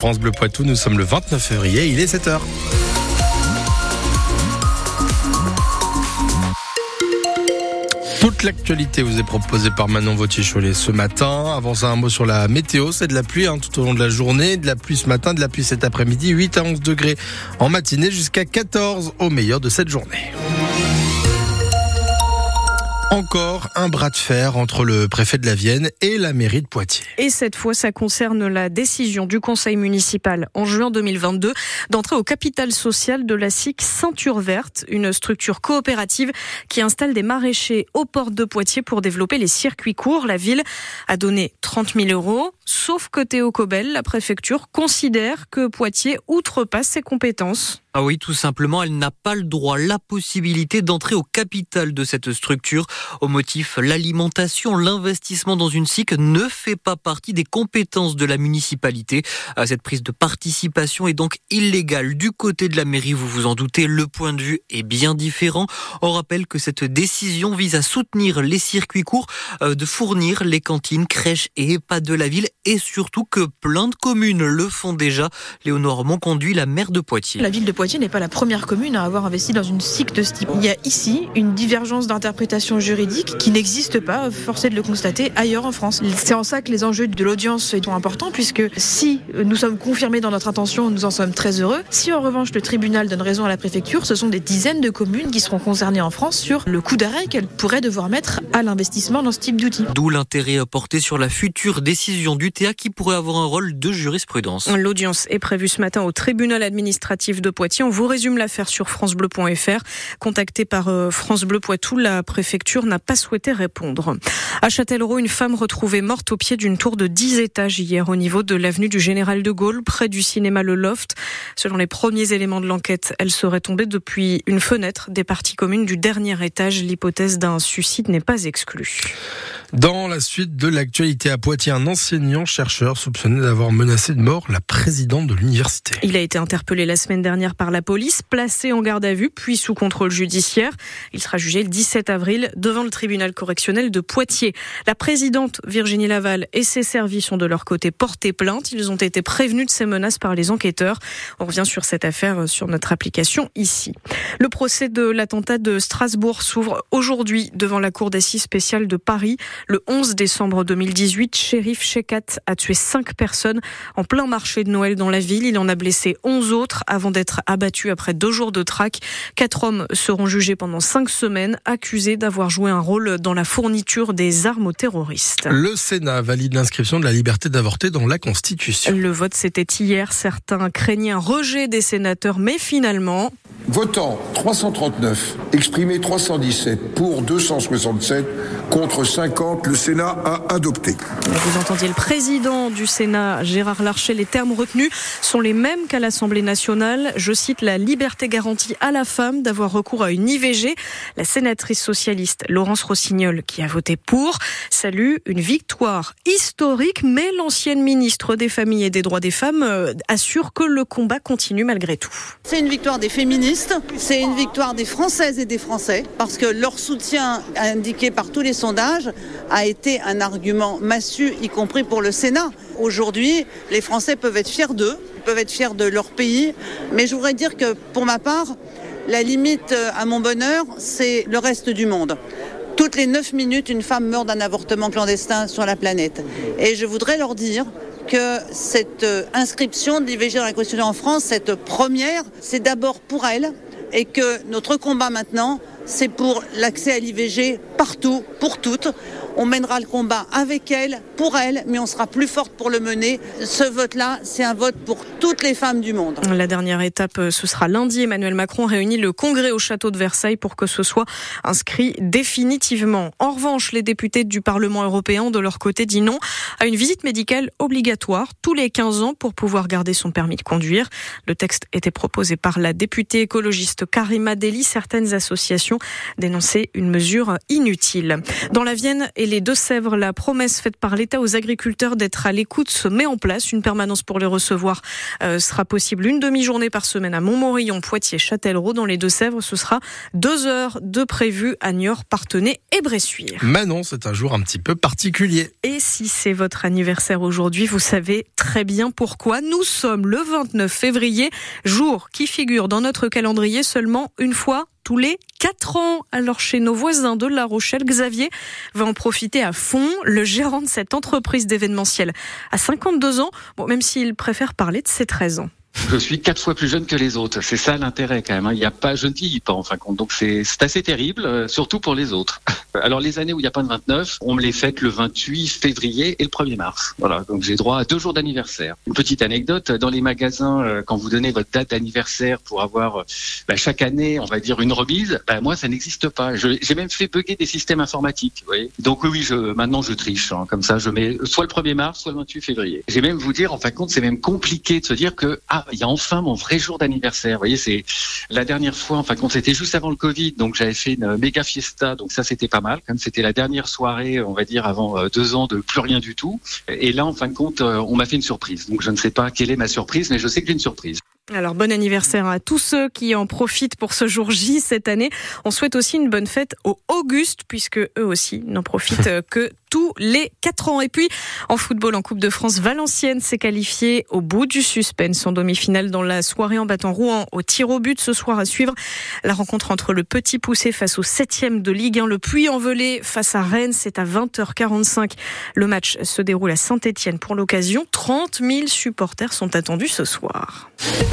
France Bleu Poitou, nous sommes le 29 février, il est 7h. Toute l'actualité vous est proposée par Manon Vautier-Cholet ce matin. Avant ça, un mot sur la météo. C'est de la pluie hein, tout au long de la journée. De la pluie ce matin, de la pluie cet après-midi. 8 à 11 degrés en matinée jusqu'à 14 au meilleur de cette journée. Encore un bras de fer entre le préfet de la Vienne et la mairie de Poitiers. Et cette fois, ça concerne la décision du conseil municipal en juin 2022 d'entrer au capital social de la SIC Ceinture Verte, une structure coopérative qui installe des maraîchers aux portes de Poitiers pour développer les circuits courts. La ville a donné 30 000 euros, sauf que Théo Cobel, la préfecture, considère que Poitiers outrepasse ses compétences. Ah oui, tout simplement, elle n'a pas le droit, la possibilité d'entrer au capital de cette structure. Au motif, l'alimentation, l'investissement dans une SIC ne fait pas partie des compétences de la municipalité. Ah, cette prise de participation est donc illégale. Du côté de la mairie, vous vous en doutez, le point de vue est bien différent. On rappelle que cette décision vise à soutenir les circuits courts, euh, de fournir les cantines, crèches et EHPAD de la ville et surtout que plein de communes le font déjà. Léonore conduit la maire de Poitiers. Poitiers n'est pas la première commune à avoir investi dans une SIC de ce type. Il y a ici une divergence d'interprétation juridique qui n'existe pas, forcé de le constater, ailleurs en France. C'est en ça que les enjeux de l'audience sont importants, puisque si nous sommes confirmés dans notre intention, nous en sommes très heureux. Si en revanche le tribunal donne raison à la préfecture, ce sont des dizaines de communes qui seront concernées en France sur le coup d'arrêt qu'elles pourraient devoir mettre à l'investissement dans ce type d'outils. D'où l'intérêt porté sur la future décision du TA qui pourrait avoir un rôle de jurisprudence. L'audience est prévue ce matin au tribunal administratif de Poitiers on vous résume l'affaire sur francebleu.fr. Contactée par euh, France Bleu Poitou, la préfecture n'a pas souhaité répondre. À Châtellerault, une femme retrouvée morte au pied d'une tour de 10 étages hier au niveau de l'avenue du Général de Gaulle, près du cinéma Le Loft. Selon les premiers éléments de l'enquête, elle serait tombée depuis une fenêtre des parties communes du dernier étage. L'hypothèse d'un suicide n'est pas exclue. Dans la suite de l'actualité à Poitiers, un enseignant chercheur soupçonné d'avoir menacé de mort la présidente de l'université. Il a été interpellé la semaine dernière par la police, placé en garde à vue, puis sous contrôle judiciaire. Il sera jugé le 17 avril devant le tribunal correctionnel de Poitiers. La présidente Virginie Laval et ses services ont de leur côté porté plainte. Ils ont été prévenus de ces menaces par les enquêteurs. On revient sur cette affaire sur notre application ici. Le procès de l'attentat de Strasbourg s'ouvre aujourd'hui devant la cour d'assises spéciale de Paris. Le 11 décembre 2018, shérif Shekat a tué cinq personnes en plein marché de Noël dans la ville. Il en a blessé 11 autres avant d'être abattu après deux jours de traque. Quatre hommes seront jugés pendant cinq semaines, accusés d'avoir joué un rôle dans la fourniture des armes aux terroristes. Le Sénat valide l'inscription de la liberté d'avorter dans la Constitution. Le vote, c'était hier. Certains craignaient un rejet des sénateurs, mais finalement... Votant 339, exprimé 317, pour 267, contre 50, le Sénat a adopté. Vous entendiez le président du Sénat, Gérard Larcher. Les termes retenus sont les mêmes qu'à l'Assemblée nationale. Je cite la liberté garantie à la femme d'avoir recours à une IVG. La sénatrice socialiste Laurence Rossignol, qui a voté pour, salue une victoire historique, mais l'ancienne ministre des Familles et des Droits des Femmes euh, assure que le combat continue malgré tout. C'est une victoire des féministes, c'est une victoire des Françaises et des Français, parce que leur soutien indiqué par tous les sondages a été un argument massu, y compris pour le Sénat. Aujourd'hui, les Français peuvent être fiers d'eux, peuvent être fiers de leur pays, mais je voudrais dire que pour ma part, la limite à mon bonheur, c'est le reste du monde. Toutes les 9 minutes, une femme meurt d'un avortement clandestin sur la planète. Et je voudrais leur dire que cette euh, inscription de l'IVG dans la Constitution en France, cette première, c'est d'abord pour elle et que notre combat maintenant, c'est pour l'accès à l'IVG partout, pour toutes. On mènera le combat avec elle, pour elle, mais on sera plus forte pour le mener. Ce vote-là, c'est un vote pour toutes les femmes du monde. La dernière étape, euh, ce sera lundi. Emmanuel Macron réunit le Congrès au château de Versailles pour que ce soit inscrit définitivement. En revanche, les députés du Parlement européen, de leur côté, disent non à une visite médicale obligatoire tous les 15 ans pour pouvoir garder son permis de conduire. Le texte était proposé par la députée écologiste Karima Deli. Certaines associations dénonçaient une mesure inutile. Dans la Vienne et les Deux-Sèvres, la promesse faite par l'État aux agriculteurs d'être à l'écoute se met en place. Une permanence pour les recevoir euh, sera possible une demi-journée par semaine à Montmorillon, Poitiers, Châtellerault. Dans les Deux-Sèvres, ce sera deux heures de prévu à Niort, Partenay et Bressuire. Manon, c'est un jour un petit peu particulier. Et si c'est votre anniversaire aujourd'hui, vous savez très bien pourquoi. Nous sommes le 29 février, jour qui figure dans notre calendrier seulement une fois tous les 4 ans. Alors chez nos voisins de La Rochelle, Xavier va en profiter à fond. Le gérant de cette entreprise d'événementiel a 52 ans, bon, même s'il préfère parler de ses 13 ans. Je suis quatre fois plus jeune que les autres. C'est ça l'intérêt quand même. Hein. Il n'y a pas, je ne vieillis pas en fin de compte. Donc c'est assez terrible, euh, surtout pour les autres. Alors les années où il n'y a pas de 29, on me les fête le 28 février et le 1er mars. Voilà, donc j'ai droit à deux jours d'anniversaire. Une petite anecdote, dans les magasins, euh, quand vous donnez votre date d'anniversaire pour avoir euh, bah, chaque année, on va dire, une remise, bah, moi ça n'existe pas. J'ai même fait bugger des systèmes informatiques. Vous voyez donc oui, je, maintenant je triche. Hein. comme ça, je mets soit le 1er mars, soit le 28 février. J'ai même vous dire, en fin de compte, c'est même compliqué de se dire que ah, il y a enfin mon vrai jour d'anniversaire. Vous voyez, c'est la dernière fois, en fin de compte, c'était juste avant le Covid, donc j'avais fait une méga fiesta, donc ça c'était pas mal. C'était la dernière soirée, on va dire, avant euh, deux ans de plus rien du tout. Et là, en fin de compte, euh, on m'a fait une surprise. Donc je ne sais pas quelle est ma surprise, mais je sais que j'ai une surprise. Alors bon anniversaire à tous ceux qui en profitent pour ce jour J cette année. On souhaite aussi une bonne fête aux Auguste puisque eux aussi n'en profitent que tous les quatre ans. Et puis en football en Coupe de France, Valenciennes s'est qualifiée au bout du suspense en demi-finale dans la soirée en battant Rouen au tir au but ce soir à suivre. La rencontre entre le Petit Poussé face au septième de Ligue 1, le Puy envolé face à Rennes, c'est à 20h45. Le match se déroule à Saint-Etienne pour l'occasion. 30 000 supporters sont attendus ce soir.